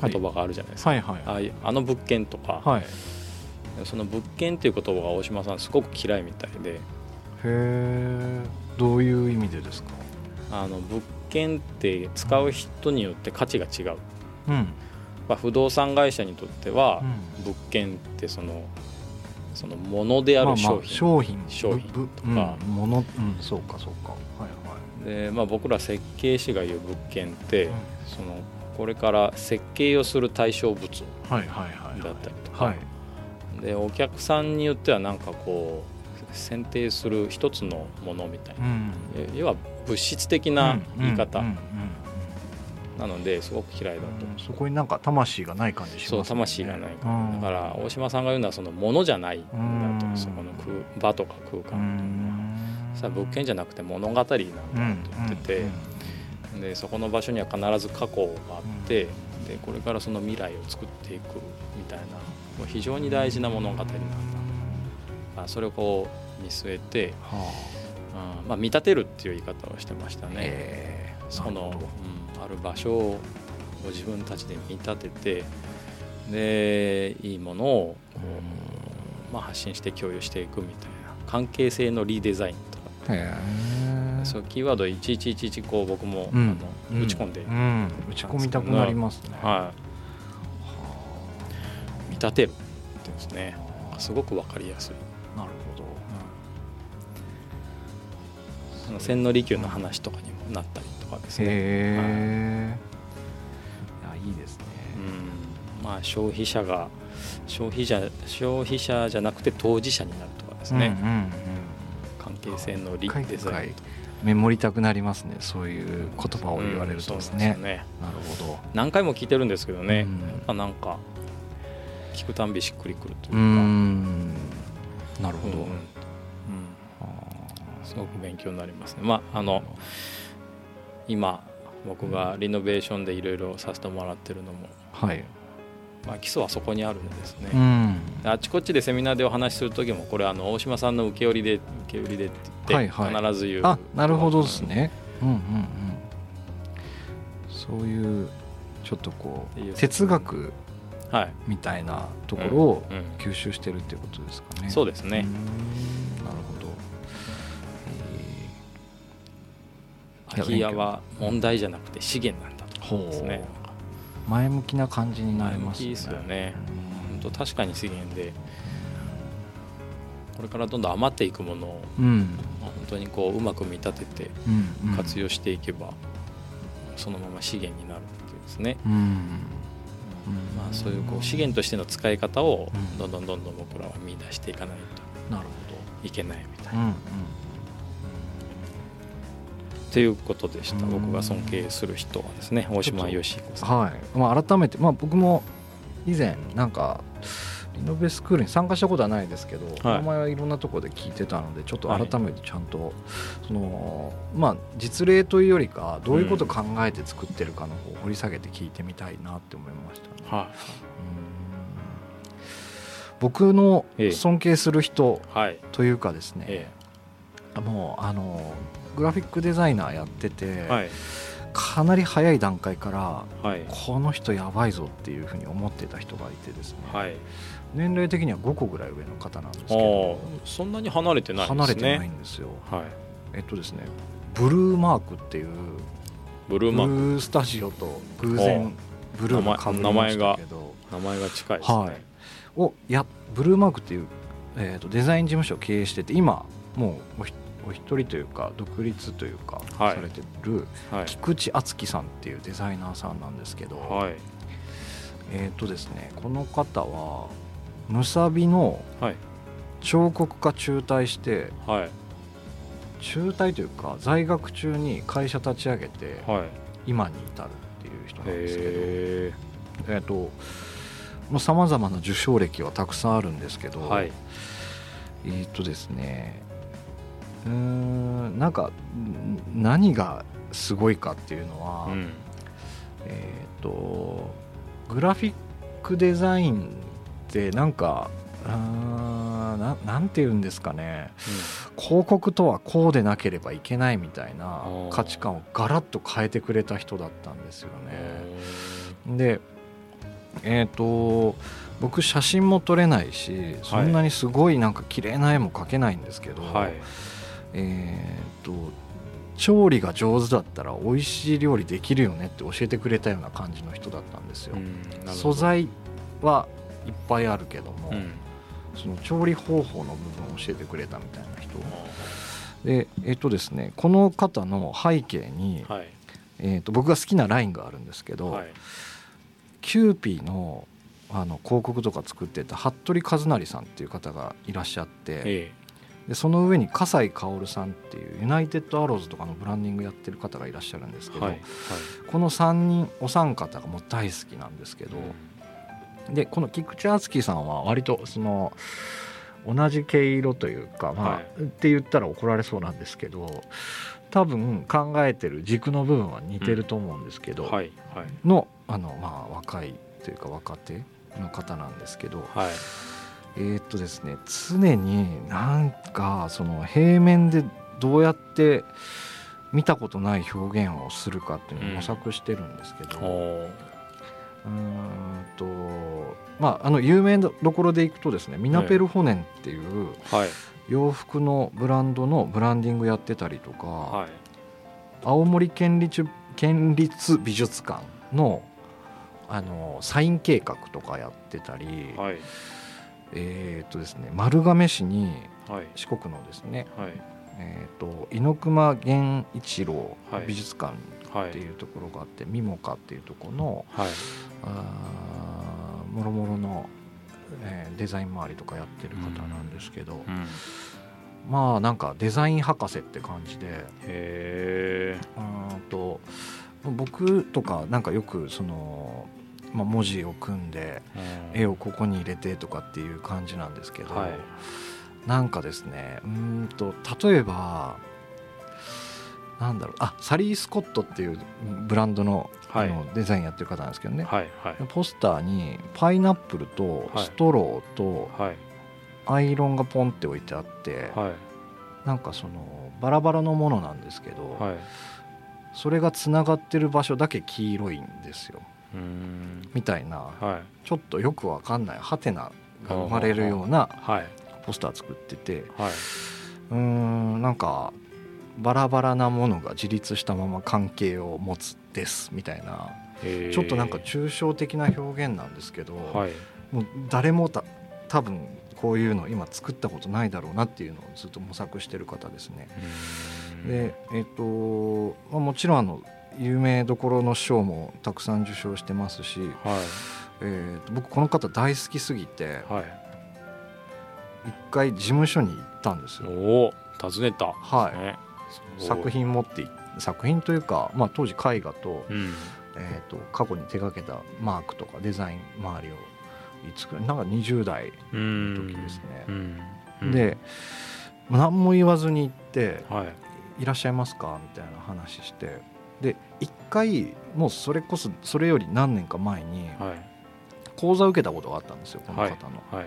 言葉があるじゃないですか、はい。はいああいうあの物件とか、はい。へその物件っていう言葉が大島さんすごく嫌いみたいで。え。どういう意味でですか？あの物件って使う人によって価値が違う、うん。まあ、不動産会社にとってはうん。物件ってそのそのものであまあまある商品、商品とか。うん。ものうんそうかそうか。はいで、まあ、僕ら設計士が言う物件って、はいそのこれから設計をする対象物はいはいはいはい。だったりとか、はい。でお客さんによってはなんかこう選定する一つのものみたいな、要は物質的な言い方なのですごく嫌いだと、うんそこになんか魂がない感じしますそう魂がないから、うん。だから大島さんが言うのはそのものじゃないんだと、うん。そこの空場とか空間っていうのは、うん。さ物件じゃなくて物語なんだと言ってて、でそこの場所には必ず過去があって、でこれからその未来を作っていくみたいなもう非常に大事な物語なんだ、まあ、それをこう見据えて、はうん。まあ、見立てるっていう言い方をしてましたあね。その、うん、ある場所を自分たちで見立ててでいいものをこう、まあ、発信して共有していくみたいな。関係性のリデザインとか。そうキーワード1111こう僕も、うん。あの打ち込んで、うん。打ち込みたくなりますね。はい、見立てるですね。すごく分かりやすい、あの千利休の話とかにもなったりとかですね、へえい。やいいですね。うん。まあ、消費者が消費者消費者じゃなくて当事者になるとかですね、うんうんうん。関係性のリ一回デザイン一回メモりたくなりますね。そういう言葉を言われるとですね。うんなね。なるほど。何回も聞いてるんですけどね、うん。なんか聞くたんびしっくりくるといううか、ん。なるほど、うんすごく勉強になりますね。まああの今僕がリノベーションでいろいろさせてもらってるのも、ーはい。まあ、基礎はそこにあるんですね。うん。であっちこっちでセミナーでお話しする時もこれあの大島さんの受け売りで受け売りでって言って、はいはい。必ず言う。あなるほどですね。うんうんうん。そういうちょっとこうう。哲学はい、みたいなところをうん吸収してるっていうことですかね、そうですね空き家は問題じゃなくて資源なんだと。かですね。前向きな感じになります前向きですよね。本当確かに資源でこれからどんどん余っていくものを、うん。まあ本当にこううまく見立てて活用していけば、そのまま資源になるっていうですね、まあ、そういうこう資源としての使い方をうん。どんどんどんどん僕らは見出していかないといけないみたいな、ということでした、うん。僕が尊敬する人はですね大島よし子さん。はい。まあ、改めて、まあ、僕も以前なんかリノベスクールに参加したことはないですけど、名前はいろんなところで聞いてたのでちょっと改めてちゃんと、そのまあ、実例というよりかどういうことを考えて作ってるかの方を掘り下げて聞いてみたいなって思いましたね、はうん。僕のええ。尊敬する人い、はい。というかですね、え。もうあのグラフィックデザイナーやってて、えはい。かなり早い段階からはい。この人やばいぞっていうふうに思ってた人がいてですね、はい。年齢的には5個ぐらい上の方なんですけあどあそんなに離れてないんですね。離れてないんですよ。はい。えっとですねブルーマークっていうブルーマーク。ースタジオと偶然ブルーがかぶりましたけど名前が近いですね。はい。をやブルーマークっていう、えー、とデザイン事務所を経営してて今もうお一人というか独立というかはい。されてるはい。菊池敦樹さんっていうデザイナーさんなんですけど、はい。えっ、とですねこの方はムサビのはい。彫刻家中退してはい。中退というか在学中に会社立ち上げてはい。今に至るっていう人なんですけどへえっ、とさまざまな受賞歴はたくさんあるんですけど、えはい。えーっとですねうーんなんかん何がすごいかっていうのは、うん。えーっとグラフィックデザインってなんかうーんななんて言うんですかね。広告とはこうでなければいけないみたいな価値観をガラッと変えてくれた人だったんですようんね。でえっ、と僕写真も撮れないしそんなにすごいなんか綺麗な絵も描けないんですけど、はいえっ、と調理が上手だったら美味しい料理できるよねって教えてくれたような感じの人だったんですよ。素材はいっぱいあるけども、うん。その調理方法の部分を教えてくれたみたいな人。でえっ、とですねこの方の背景に、はい。えー、と僕が好きなラインがあるんですけど、はい。キューピーのあの広告とか作ってた服部一成さんっていう方がいらっしゃってえでその上に葛西薫さんっていうユナイテッドアローズとかのブランディングやってる方がいらっしゃるんですけど、えはい。この3人お三方がもう大好きなんですけど、でこの菊地敦己さんは割とその同じ毛色というか、まあはい。って言ったら怒られそうなんですけど多分考えてる軸の部分は似てると思うんですけど、はいはい。のあの、まあ、若いというか若手の方なんですけど、はいえーっとですね常になんかその平面でどうやって見たことない表現をするかっていうのを模索してるんですけど、うーんとまああの有名どころでいくとですねミナペルホネンっていうはい。洋服のブランドのブランディングやってたりとか、はい。青森県立県立美術館のあのサイン計画とかやってたり、はいえーっとですね丸亀市にはい。四国のですね、はい。えーっと猪熊源一郎はい。美術館はい。っていうところがあって、ミモカっていうところのはい。あーもろもろの、えーデザイン周りとかやってる方なんですけど、うん。まあなんかデザイン博士って感じでへえと僕とかなんかよくその、まあ、文字を組んで絵をここに入れてとかっていう感じなんですけど、はい。なんかですねうーんと例えばなんだろうあサリー・スコットっていうブランドの,、はい。あのデザインやってる方なんですけどね、はいはい。ポスターにパイナップルとはい。ストローとはい。アイロンがポンって置いてあって、はい。なんかそのバラバラのものなんですけど、はい。それがつながってる場所だけ黄色いんですよみたいなはい。ちょっとよくわかんないハテナが生まれるようなはい。ポスター作っててはい。うーんなんかバラバラなものが自立したまま関係を持つですみたいな。ちょっとなんか抽象的な表現なんですけど、はい。もう誰もた多分こういうの今作ったことないだろうなっていうのをずっと模索してる方ですね。でえっ、と、まあ、もちろんあの有名どころの賞もたくさん受賞してますし、はい。えーと僕この方大好きすぎてはい。一回事務所に行ったんですよ。おお訪ねた。はい。ね。作品持ってい作品というか、まあ、当時絵画と,、うん。えー、と過去に手掛けたマークとかデザイン周りをいつくらいなんか20代うのん時ですね。うん。で何も言わずに行ってはい「いらっしゃいますか?」みたいな話してで一回もうそれこそそれより何年か前にはい。講座を受けたことがあったんですよこの方の。は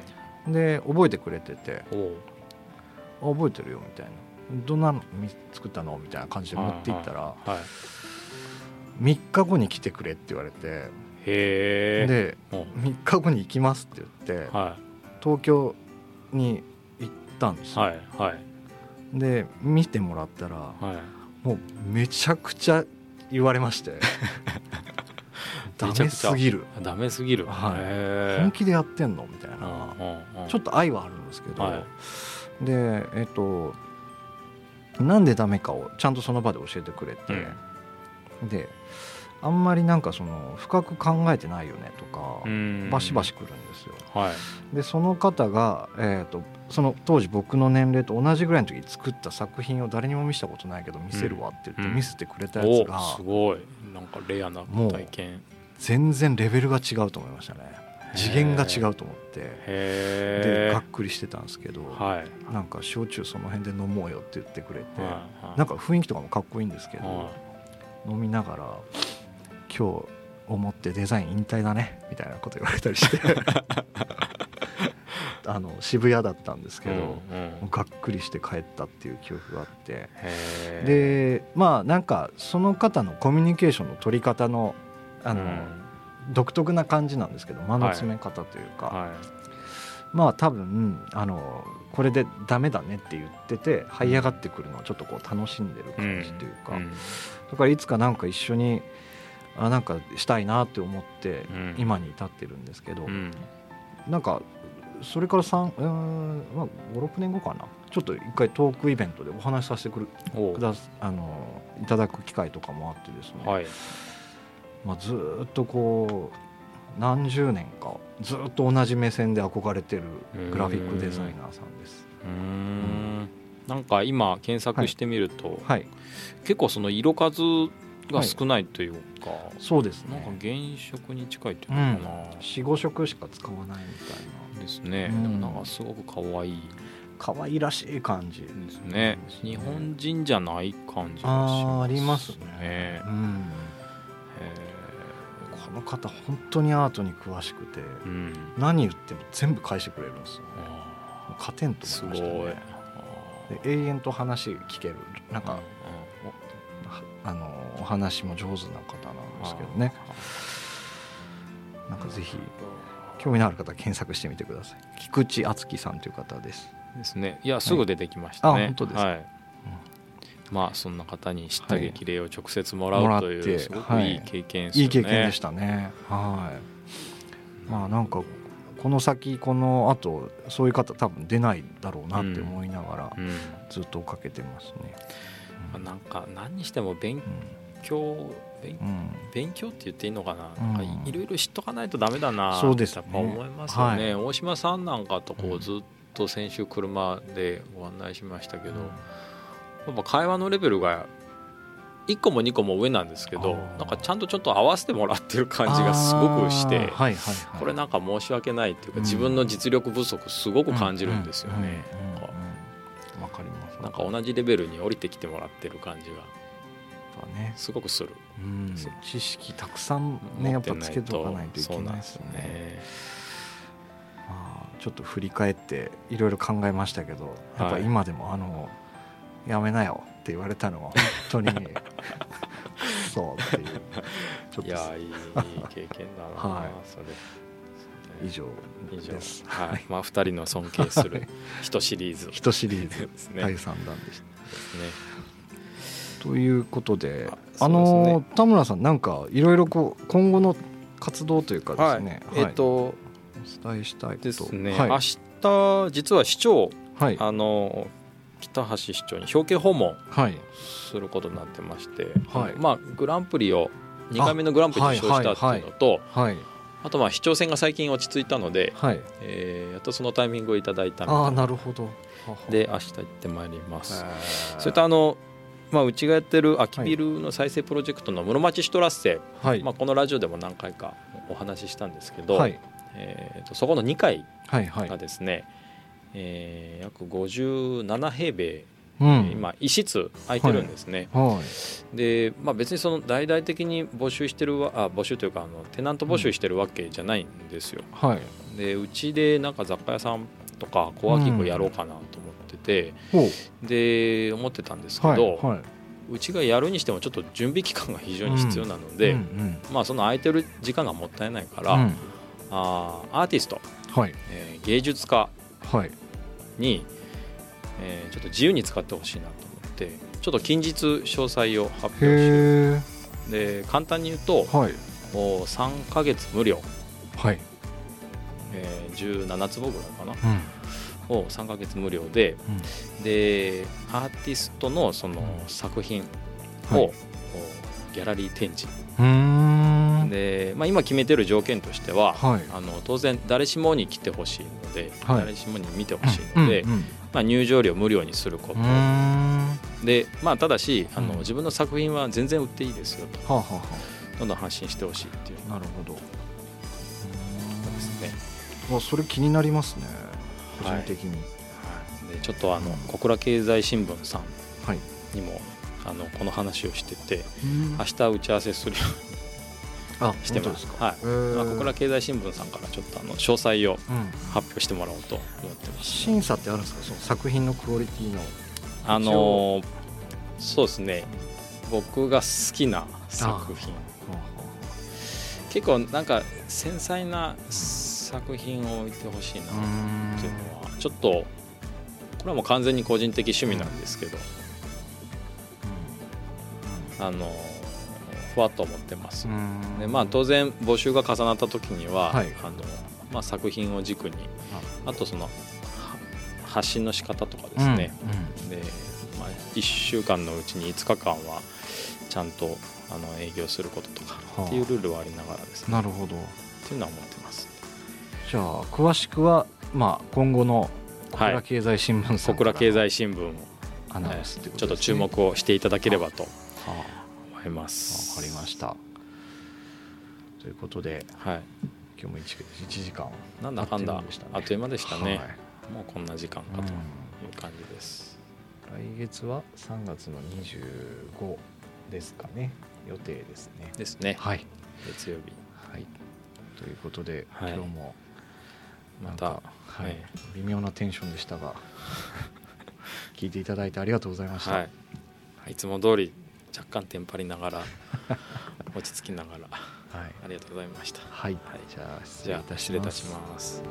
い。で覚えてくれてておお「あ覚えてるよ」みたいな「どんなのみ作ったの?」みたいな感じで持っていったらはい。3日後に来てくれって言われてでう。ん3日後に行きますって言っては東京に行ったんですよ、いはいはい。で見てもらったらはい。もうめちゃくちゃ言われまして。<laughs> ダメすぎる。ダメすぎる。はい。へ本気でやってんの？みたいうんなうんうん。ちょっと愛はあるんですけど、はい。でえっとなんでダメかをちゃんとその場で教えてくれて、であんまりなんかその深く考えてないよねとか、うん。バシバシくるんですよ。はい。でその方が、えー、とその当時僕の年齢と同じぐらいの時に作った作品を誰にも見せたことないけど見せるわって言ってうん。見せてくれたやつがおすごい。なんかレアなもう体験全然レベルが違うと思いましたね。次元が違うと思って。でへがっくりしてたんですけど、えはい。なんか焼酎その辺で飲もうよって言ってくれて、はいなんか雰囲気とかもかっこいいんですけど、は飲みながら今日思ってデザイン引退だねみたいなこと言われたりして。<laughs> あの渋谷だったんですけど、うんうん。がっくりして帰ったっていう記憶があって。でまあなんかその方のコミュニケーションの取り方のあの、独特な感じなんですけど間の詰め方というか、はまあ多分あのこれでダメだねって言ってて這い上がってくるのをちょっとこう楽しんでるい感じというか、ん。だからいつかなんか一緒にあなんかしたいなって思ってうん。今に至ってるんですけど、うん。なんかそれから3うーん、まあ、56年後かな。ちょっと一回トークイベントでお話しさせてくるおくだあのいただく機会とかもあってですね、はい。まあ、ずーっとこう何十年かずーっと同じ目線で憧れてるグラフィックデザイナーさんです。うーん。なんか今検索してみると、はい、結構その色数が少ないというか、そうですなんかね原色に近いっていうのかな、45色しか使わないみたいな。ですね、うん。でもなんかすごく可愛い。可愛らしい感じ。ですね。うん日本人じゃない感じがしあますーありますね。ねうん。へこの方本当にアートに詳しくてーうん。何言っても全部返してくれるんですよ。あもう勝てんと思ごいいましたね。で永遠と話聞ける。なんか、あのお話も上手な方なんですけどね。なんかぜひ興味のある方は検索してみてください。菊池敦樹さんという方です。ですね。いやすぐ出てきましたね、あ本当ですか？はい。まあそんな方に知ったはい激励を直接もらうというてすごくいい。経験ですよね、いい経験でしたね。はい。まあなんかこの先この後そういう方多分出ないだろうなって思いながらうん。ずっと追っかけてますねまあなんか何にしても勉う強勉ん、うん。勉強って言っていいのかな,、うん。なんかいいろいろ知っとかないとダメだなそうですね。やっぱ思いますよね、は大島さんなんかとこううんずっと先週車でご案内しましたけど、やっぱ会話のレベルが1個も2個も上なんですけどなんかちゃんとちょっと合わせてもらってる感じがすごくしてはいはいはい、これなんか申し訳ないっていうかうん。自分の実力不足すごく感じるんですよね。うん。うん。うん。うん。わかりますなんか同じレベルに降りてきてもらってる感じがすごくする。うん、知識たくさんねやっぱつけておかないといけないですよね。ね。まあちょっと振り返っていろいろ考えましたけどやっぱ今でもあの、やめなよって言われたのは本当に <laughs> そうっていう。<laughs> ちょっいやーいい経験だな、<laughs> はい。それ。と以上以上。ですはい。まあ2人の尊敬する人シリーズ。一シリーズ。ですね。第3弾でした。ですね。ということでああのね田村さんなんかいろいろこう今後の活動というかですね、はい、えっ、とお伝えしたいですね、はい。明日実は市長はい。あの北橋市長に表敬訪問はい。することになってまして、はい。まあグランプリを2回目のグランプリ受賞したっていうのとあ,、はいとまあ市長選が最近落ち着いたので、はい。えーやっとそのタイミングをいただいたああのでなるほど。で明日行ってまいります。それとあのまあ、うちがやってる空きビルの再生プロジェクトの室町シトラッセ、はい、まあ、このラジオでも何回かお話ししたんですけど、はい。えーとそこの2階はいはい。がですね、えー約57平米、うん今一室空いてるんですね、はい。で、まあ、別にその大々的に募集してるわあ募集というかあのテナント募集してるわけじゃないんですよ、はい。でうちでなんか雑貨屋さんとかコワーキングやろうかなと思ってて、ほう。で思ってたんですけど、はいはい。うちがやるにしてもちょっと準備期間が非常に必要なので、うんうん。まあ、その空いてる時間がもったいないから、うん。あーアーティスト、はい。えー芸術家はい。に、えーちょっと自由に使ってほしいなと思ってちょっと近日詳細を発表へしてで簡単に言うとえはい。お3ヶ月無料、はい。えー17坪ぐらいかな。うん。を3ヶ月無料ででアーティストのその作品を、はい。おギャラリー展示で、まあ、今決めてる条件としては、はい。あの当然誰しもに来てほしいので、はい。誰しもに見てほしいので、うんうんまあ、入場料無料にすること、で、まあ、ただしあの、うん。自分の作品は全然売っていいですよと。あはあはどんどん発信してほしいっていう。あなるほど。ですね。わそれ気になりますね。個はい人的に。でちょっとあの小倉経済新聞さんはい。にもあのこの話をしててうん。明日打ち合わせするよあうにしてます。はい。まあ、小倉経済新聞さんからちょっとあの詳細をうん発表してもらおうと思ってます。審査ってあるんですか？その作品のクオリティの。あのーそうですね。僕が好きな作品。結構なんか繊細な作品を置いてほしいなっていうのはちょっとこれはもう完全に個人的趣味なんですけど、あのふわっと思ってます、うん。でまあ、当然募集が重なった時には、はい。あのまあ、作品を軸にあ。とそのは発信の仕方とかですね、で、まあ、1週間のうちに5日間はちゃんとあの営業することとかはあ。っていうルールはありながらですね、なるほど。っていうのは思ってます。じゃあ詳しくはまあ今後の小倉経済新聞さ小倉んから経済新聞を、ちょっと注目をしていただければとは思います。あわかりました。ということではい。今日も 1, 1時間なんだかんだあっという間でしたね。はい。もうこんな時間かとうんいう感じです、来月は3月の25ですかね。予定ですね。ですね。はい、月曜日。はい、ということで、はい。今日もまたはい。はい。微妙なテンションでしたが <laughs> 聞いていただいてありがとうございました、はい、いつも通り若干テンパりながら <laughs> 落ち着きながらはい。ありがとうございました。はい。はい。じゃあ失礼いたします